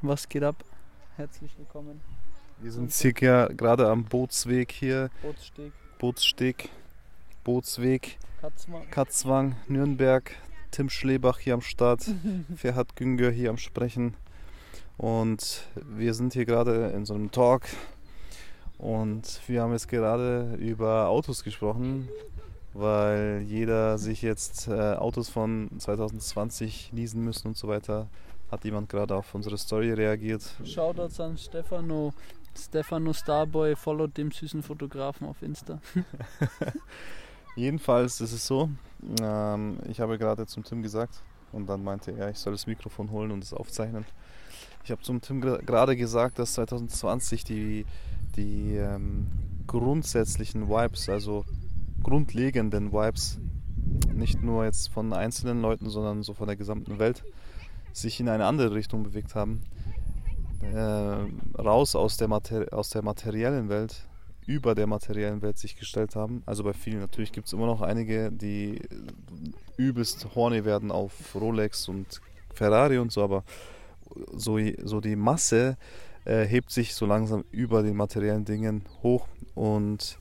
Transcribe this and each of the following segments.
Was geht ab? Herzlich willkommen. Wir sind circa gerade am Bootsweg hier. Bootssteg, Bootssteg, Bootsweg, Katzmann. Katzwang, Nürnberg. Tim Schlebach hier am Start. Ferhat Güngör hier am Sprechen. Und wir sind hier gerade in so einem Talk. Und wir haben jetzt gerade über Autos gesprochen, weil jeder sich jetzt äh, Autos von 2020 leasen müssen und so weiter. Hat jemand gerade auf unsere Story reagiert. Shoutouts an Stefano. Stefano Starboy followt dem süßen Fotografen auf Insta. Jedenfalls ist es so, ähm, ich habe gerade zum Tim gesagt und dann meinte er, ich soll das Mikrofon holen und es aufzeichnen. Ich habe zum Tim gerade gesagt, dass 2020 die, die ähm, grundsätzlichen Vibes, also grundlegenden Vibes, nicht nur jetzt von einzelnen Leuten, sondern so von der gesamten Welt, sich in eine andere Richtung bewegt haben. Äh, raus aus der, aus der materiellen Welt, über der materiellen Welt sich gestellt haben. Also bei vielen natürlich gibt es immer noch einige, die übelst horny werden auf Rolex und Ferrari und so, aber so, so die Masse äh, hebt sich so langsam über den materiellen Dingen hoch und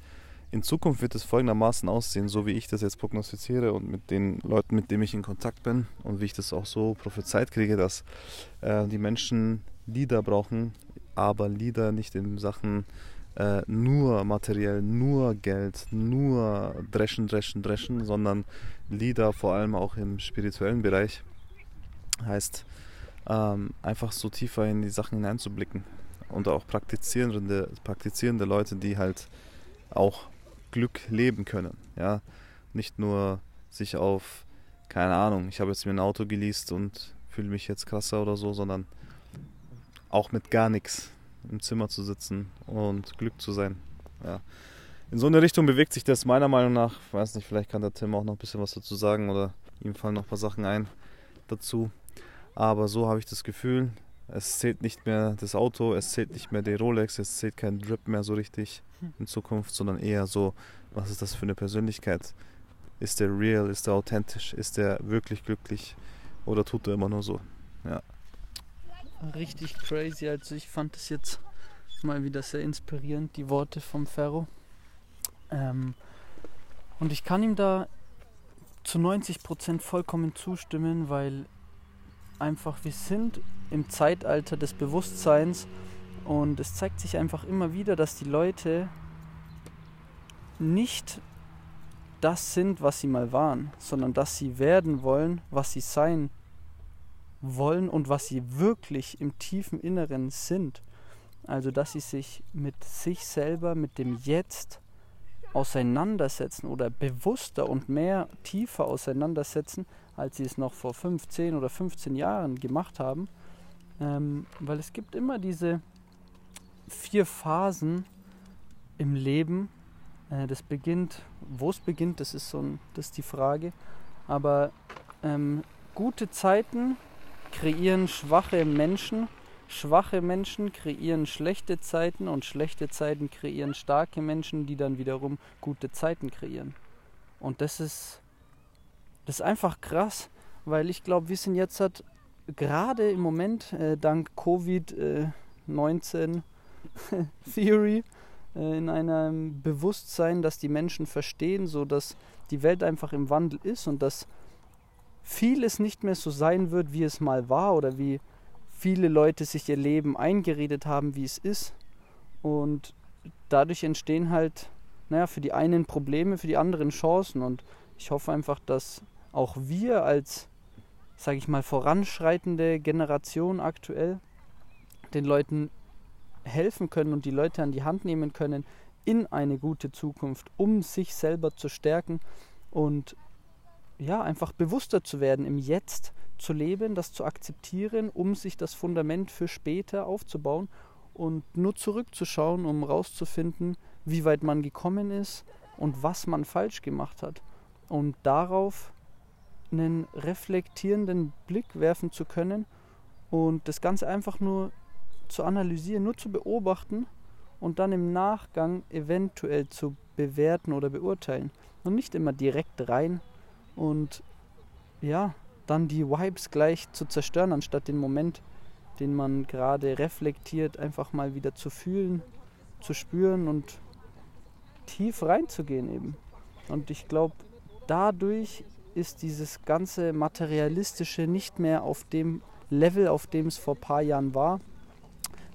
in Zukunft wird es folgendermaßen aussehen, so wie ich das jetzt prognostiziere und mit den Leuten, mit denen ich in Kontakt bin und wie ich das auch so prophezeit kriege, dass äh, die Menschen Lieder brauchen, aber Lieder nicht in Sachen äh, nur materiell, nur Geld, nur dreschen, dreschen, dreschen, sondern Lieder vor allem auch im spirituellen Bereich. Heißt, ähm, einfach so tiefer in die Sachen hineinzublicken und auch praktizierende, praktizierende Leute, die halt auch Glück leben können. Ja, nicht nur sich auf, keine Ahnung, ich habe jetzt mir ein Auto geleast und fühle mich jetzt krasser oder so, sondern auch mit gar nichts im Zimmer zu sitzen und Glück zu sein. Ja. In so eine Richtung bewegt sich das meiner Meinung nach. Ich weiß nicht, vielleicht kann der Tim auch noch ein bisschen was dazu sagen oder ihm fallen noch ein paar Sachen ein dazu. Aber so habe ich das Gefühl, es zählt nicht mehr das Auto, es zählt nicht mehr die Rolex, es zählt kein Drip mehr so richtig in Zukunft, sondern eher so, was ist das für eine Persönlichkeit? Ist der real, ist der authentisch, ist der wirklich glücklich oder tut er immer nur so? Ja. Richtig crazy. Also ich fand es jetzt mal wieder sehr inspirierend, die Worte vom Ferro. Ähm, und ich kann ihm da zu 90% vollkommen zustimmen, weil einfach wir sind im Zeitalter des Bewusstseins und es zeigt sich einfach immer wieder, dass die Leute nicht das sind, was sie mal waren, sondern dass sie werden wollen, was sie sein wollen und was sie wirklich im tiefen Inneren sind. Also dass sie sich mit sich selber, mit dem Jetzt auseinandersetzen oder bewusster und mehr tiefer auseinandersetzen, als sie es noch vor 15 oder 15 Jahren gemacht haben. Ähm, weil es gibt immer diese vier Phasen im Leben. Äh, das beginnt, wo es beginnt, das ist so ein, das ist die Frage. Aber ähm, gute Zeiten kreieren schwache Menschen, schwache Menschen kreieren schlechte Zeiten und schlechte Zeiten kreieren starke Menschen, die dann wiederum gute Zeiten kreieren. Und das ist, das ist einfach krass, weil ich glaube, wir sind jetzt gerade im Moment äh, dank Covid-19 Theory äh, in einem Bewusstsein, dass die Menschen verstehen, so dass die Welt einfach im Wandel ist und dass vieles nicht mehr so sein wird, wie es mal war oder wie viele Leute sich ihr Leben eingeredet haben, wie es ist. Und dadurch entstehen halt, naja, für die einen Probleme, für die anderen Chancen. Und ich hoffe einfach, dass auch wir als, sage ich mal, voranschreitende Generation aktuell den Leuten helfen können und die Leute an die Hand nehmen können in eine gute Zukunft, um sich selber zu stärken und ja, einfach bewusster zu werden, im Jetzt zu leben, das zu akzeptieren, um sich das Fundament für später aufzubauen und nur zurückzuschauen, um rauszufinden, wie weit man gekommen ist und was man falsch gemacht hat. Und darauf einen reflektierenden Blick werfen zu können und das Ganze einfach nur zu analysieren, nur zu beobachten und dann im Nachgang eventuell zu bewerten oder beurteilen. Und nicht immer direkt rein und ja, dann die Vibes gleich zu zerstören, anstatt den Moment den man gerade reflektiert, einfach mal wieder zu fühlen, zu spüren und tief reinzugehen eben. Und ich glaube, dadurch ist dieses ganze Materialistische nicht mehr auf dem Level, auf dem es vor ein paar Jahren war,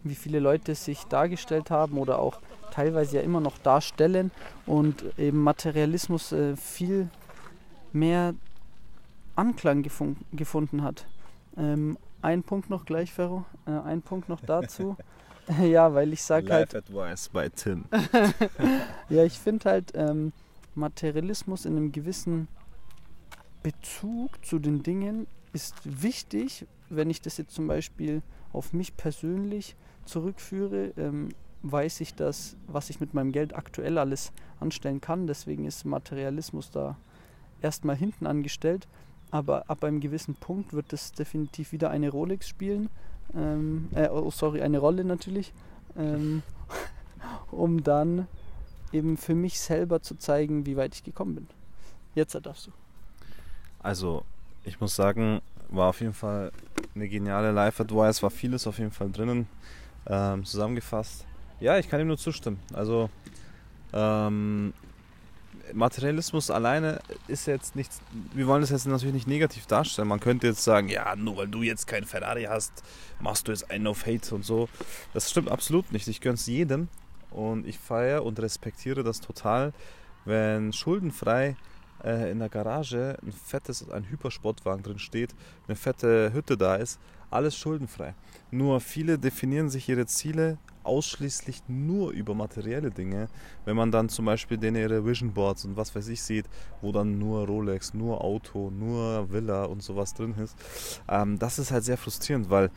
wie viele Leute sich dargestellt haben oder auch teilweise ja immer noch darstellen und eben Materialismus äh, viel mehr Anklang gefunden hat. Ähm, ein Punkt noch gleich, Ferro. Äh, ein Punkt noch dazu. ja, weil ich sage halt. Advice bei Tim. ja, ich finde halt ähm, Materialismus in einem gewissen Bezug zu den Dingen ist wichtig, wenn ich das jetzt zum Beispiel auf mich persönlich zurückführe, ähm, weiß ich das, was ich mit meinem Geld aktuell alles anstellen kann. Deswegen ist Materialismus da erstmal hinten angestellt. Aber ab einem gewissen Punkt wird es definitiv wieder eine Rolex spielen. Ähm, äh, oh, sorry, eine Rolle natürlich. Ähm, um dann eben für mich selber zu zeigen, wie weit ich gekommen bin. Jetzt darfst du. Also, ich muss sagen, war auf jeden Fall eine geniale Live-Advice, war vieles auf jeden Fall drinnen. Ähm, zusammengefasst. Ja, ich kann ihm nur zustimmen. Also, ähm, Materialismus alleine ist jetzt nichts, wir wollen das jetzt natürlich nicht negativ darstellen. Man könnte jetzt sagen, ja, nur weil du jetzt kein Ferrari hast, machst du jetzt einen auf Hate und so. Das stimmt absolut nicht. Ich gönne es jedem und ich feiere und respektiere das total, wenn schuldenfrei äh, in der Garage ein fettes, ein Hypersportwagen drin steht, eine fette Hütte da ist, alles schuldenfrei. Nur viele definieren sich ihre Ziele ausschließlich nur über materielle Dinge. Wenn man dann zum Beispiel denen ihre Vision Boards und was weiß ich sieht, wo dann nur Rolex, nur Auto, nur Villa und sowas drin ist, ähm, das ist halt sehr frustrierend, weil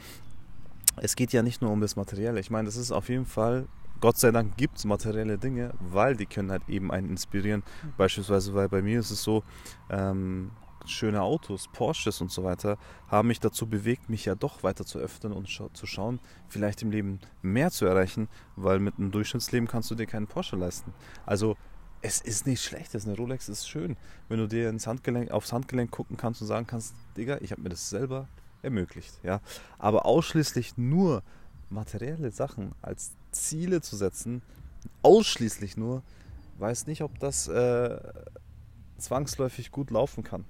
es geht ja nicht nur um das Materielle. Ich meine, das ist auf jeden Fall Gott sei Dank gibt es materielle Dinge, weil die können halt eben einen inspirieren. Mhm. Beispielsweise, weil bei mir ist es so, ähm, schöne Autos, Porsches und so weiter, haben mich dazu bewegt, mich ja doch weiter zu öffnen und scha zu schauen, vielleicht im Leben mehr zu erreichen, weil mit einem Durchschnittsleben kannst du dir keinen Porsche leisten. Also es ist nicht schlecht, das ist eine Rolex ist schön, wenn du dir ins Handgelenk, aufs Handgelenk gucken kannst und sagen kannst, Digga, ich habe mir das selber ermöglicht. Ja? Aber ausschließlich nur materielle Sachen als Ziele zu setzen, ausschließlich nur, weiß nicht, ob das äh, zwangsläufig gut laufen kann.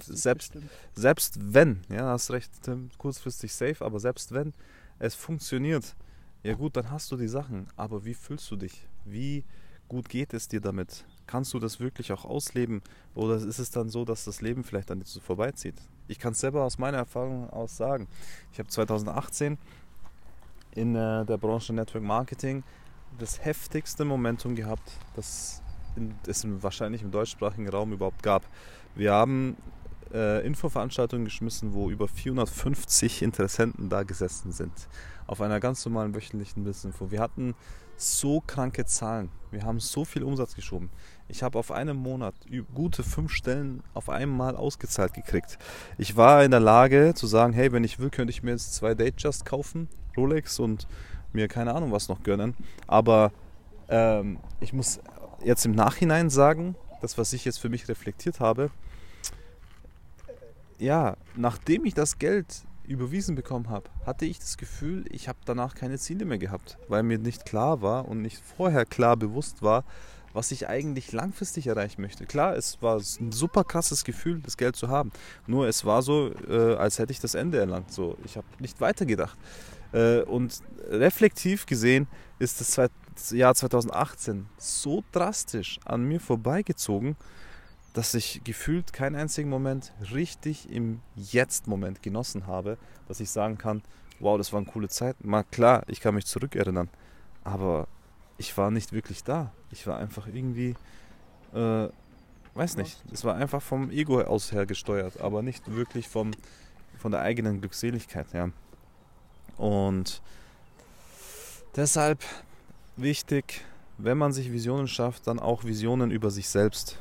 Selbst, selbst wenn, ja, hast recht, Tim, kurzfristig safe, aber selbst wenn es funktioniert, ja gut, dann hast du die Sachen. Aber wie fühlst du dich? Wie gut geht es dir damit? Kannst du das wirklich auch ausleben? Oder ist es dann so, dass das Leben vielleicht an dir vorbeizieht? Ich kann es selber aus meiner Erfahrung aus sagen. Ich habe 2018 in äh, der Branche Network Marketing das heftigste Momentum gehabt, das es wahrscheinlich im deutschsprachigen Raum überhaupt gab. Wir haben äh, Infoveranstaltungen geschmissen, wo über 450 Interessenten da gesessen sind. Auf einer ganz normalen wöchentlichen Business-Info. Wir hatten so kranke Zahlen. Wir haben so viel Umsatz geschoben. Ich habe auf einem Monat gute fünf Stellen auf einmal ausgezahlt gekriegt. Ich war in der Lage zu sagen, hey, wenn ich will, könnte ich mir jetzt zwei Datejust kaufen Rolex und mir keine Ahnung was noch gönnen. Aber ähm, ich muss jetzt im Nachhinein sagen, das, was ich jetzt für mich reflektiert habe, ja, nachdem ich das Geld überwiesen bekommen habe, hatte ich das Gefühl, ich habe danach keine Ziele mehr gehabt, weil mir nicht klar war und nicht vorher klar bewusst war, was ich eigentlich langfristig erreichen möchte. Klar, es war ein super krasses Gefühl, das Geld zu haben. Nur es war so, äh, als hätte ich das Ende erlangt. So, ich habe nicht weitergedacht. Äh, und reflektiv gesehen ist das Jahr 2018 so drastisch an mir vorbeigezogen, dass ich gefühlt keinen einzigen Moment richtig im Jetzt-Moment genossen habe, dass ich sagen kann, wow, das war eine coole Zeit. Mal klar, ich kann mich zurückerinnern, aber ich war nicht wirklich da. Ich war einfach irgendwie, äh, weiß nicht, es war einfach vom Ego aus her gesteuert, aber nicht wirklich vom, von der eigenen Glückseligkeit, ja. Und deshalb wichtig, wenn man sich Visionen schafft, dann auch Visionen über sich selbst.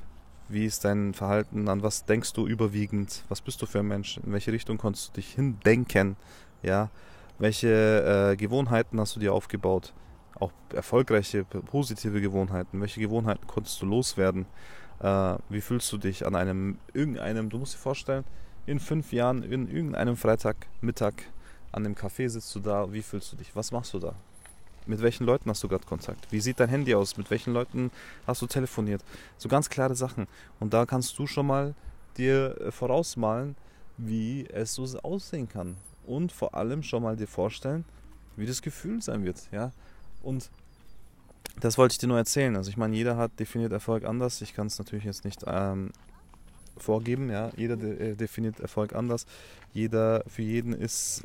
Wie ist dein Verhalten? An was denkst du überwiegend? Was bist du für ein Mensch? In welche Richtung konntest du dich hindenken? Ja, welche äh, Gewohnheiten hast du dir aufgebaut? Auch erfolgreiche, positive Gewohnheiten. Welche Gewohnheiten konntest du loswerden? Äh, wie fühlst du dich an einem irgendeinem? Du musst dir vorstellen, in fünf Jahren in irgendeinem Freitagmittag an dem Café sitzt du da, wie fühlst du dich? Was machst du da? Mit welchen Leuten hast du gerade Kontakt? Wie sieht dein Handy aus? Mit welchen Leuten hast du telefoniert? So ganz klare Sachen. Und da kannst du schon mal dir äh, vorausmalen, wie es so aussehen kann. Und vor allem schon mal dir vorstellen, wie das Gefühl sein wird. Ja? Und das wollte ich dir nur erzählen. Also ich meine, jeder hat definiert Erfolg anders. Ich kann es natürlich jetzt nicht ähm, vorgeben. Ja? Jeder de äh, definiert Erfolg anders. Jeder, für jeden ist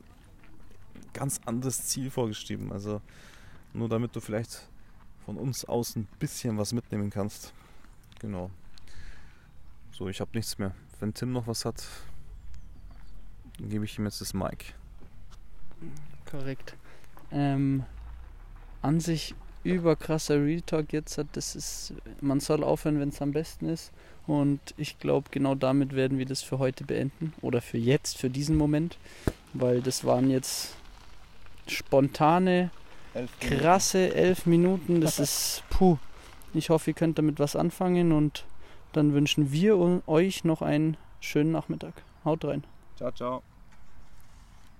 ganz anderes Ziel vorgeschrieben. Also nur damit du vielleicht von uns aus ein bisschen was mitnehmen kannst. Genau. So, ich habe nichts mehr. Wenn Tim noch was hat, gebe ich ihm jetzt das Mic. Korrekt. Ähm, an sich überkrasser Real Talk jetzt hat, das ist, man soll aufhören, wenn es am besten ist. Und ich glaube, genau damit werden wir das für heute beenden. Oder für jetzt, für diesen Moment. Weil das waren jetzt spontane, elf krasse elf Minuten. Das ist, puh. Ich hoffe, ihr könnt damit was anfangen und dann wünschen wir euch noch einen schönen Nachmittag. Haut rein. Ciao, ciao.